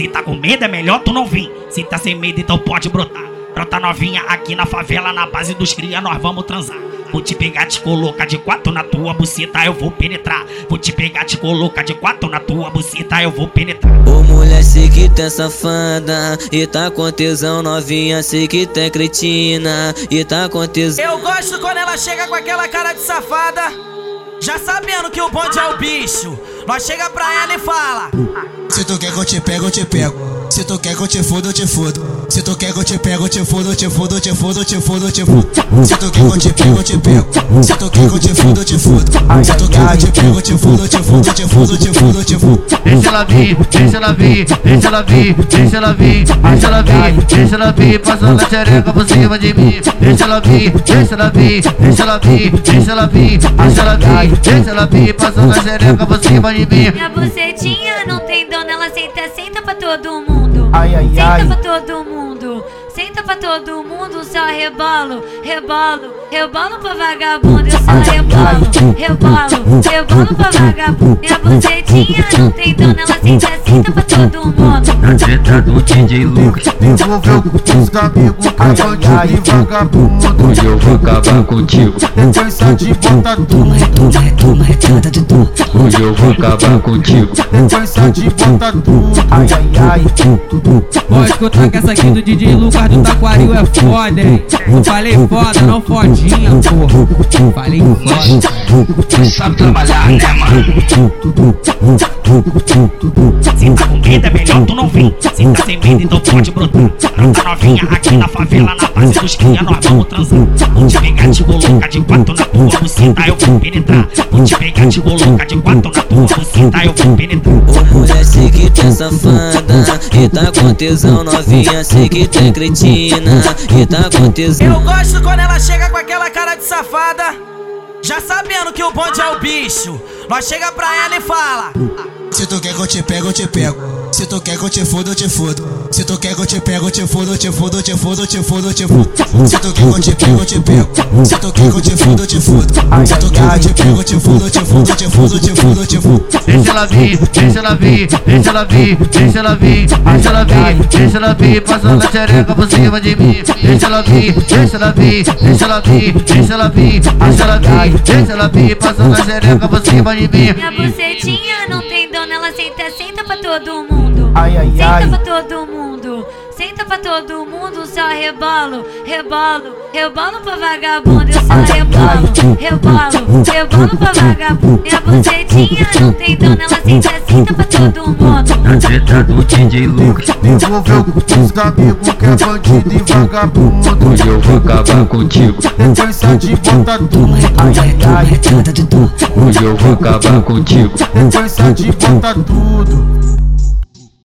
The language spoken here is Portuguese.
Se tá com medo é melhor tu não vir. Se tá sem medo então pode brotar. Brota novinha aqui na favela, na base dos cria, nós vamos transar. Vou te pegar, te colocar de quatro na tua buceta, eu vou penetrar. Vou te pegar, te colocar de quatro na tua buceta, eu vou penetrar. Ô mulher, sei que tem safada E tá com tesão novinha, sei que tem cretina E tá com tesão Eu gosto quando ela chega com aquela cara de safada Já sabendo que o bonde é o bicho Nós chega pra ela e fala Se tu quer que eu te pego, eu te pego. Se tu quer que eu te foda, eu te fodo. Se tu quer que eu te pego, eu te fodo, eu te fodo, eu te fodo, eu te fodo, eu te fodo. Se tu quer que eu te pego, eu te pego. Se tu quer que eu te foda, eu te fodo. Se tu quer que eu te pego, eu te fodo, eu te fodo, eu te fodo, eu te fodo, eu te fodo. Deixa ela vir, deixa ela vir, deixa ela vir, deixa ela vir, deixa ela vir, deixa ela vir, passando a xereca por cima de mim. Deixa ela vir, deixa ela vir, deixa ela vir, deixa ela vir, deixa ela vir, deixa ela vir, passando a xereca por cima de mim. Minha bucetinha não tem dono, ela senta, senta pra todo mundo. Ai, ai, senta ai. pra todo mundo. Senta pra todo mundo, só rebolo, rebolo, rebolo pra vagabundo, eu só rebolo, rebolo, rebolo pra vagabundo. Minha bucetinha não tem dono, ela senta, senta pra todo mundo. Treta do DJ Lucas Envolveu com os amigos Cavantinho e vagabundo Hoje eu vou acabar contigo Sequência de bota tudo Hoje eu vou acabar contigo Sequência de bota tudo Ai, ai, ai Pode escutar que essa aqui do DJ Lucas do Taquaril é foda, hein? Falei foda, não fodinha, porra. Falei foda. Sabe trabalhar, né, mano? Se tá com medo é melhor tu não vir. Se tá sem medo então pode brotar. Brota novinha aqui na favela, na base dos cria, nós vamos transar. Vou te pegar, te colocar de quatro na tua buceta, eu vou penetrar. Vou te pegar, te colocar de quatro na tua buceta, eu vou penetrar. Ô mulher, sei que tem safada E tá com tesão novinha, sei que tem cretina E tá com tesão Eu gosto quando ela chega com aquela cara de safada Já sabendo que o bonde é o bicho Nós chega pra ela e fala Se tu quer que eu te pego, eu te pego. Se tu quer que eu te foda, eu te fodo. Se tu quer que eu te pego, eu te fodo, eu te fodo, eu te fodo, eu te fodo, eu te fodo. Se tu quer que eu te pego, eu te pego. Se tu quer que eu te foda, eu te fodo. Se tu quer que eu te pego, eu te fodo, eu te fodo, eu te fodo, eu te fodo, eu te fodo. Deixa ela vir, deixa ela vir, deixa ela vir, deixa ela vir, deixa ela vir, deixa ela vir, passando a xereca por cima de mim. Deixa ela vir, deixa ela vir, deixa ela vir, deixa ela vir, deixa ela vir, deixa ela vir, passando a xereca por cima de mim. Minha bucetinha não tem dono, ela senta, senta pra todo mundo. Ai, ai, senta ai. pra todo mundo. Senta pra todo mundo, só rebolo, rebolo, rebolo pra vagabundo, eu só rebolo, rebolo, rebolo pra vagabundo. Minha bucetinha não tem dono, ela senta, senta pra todo mundo. Treta do DJ Lucas. Envolveu com os amigos que é bandido e vagabundo. Hoje eu vou acabar contigo. Sequência de bota tudo Ai, ai, ai Hoje eu vou acabar contigo. Sequência de bota tudo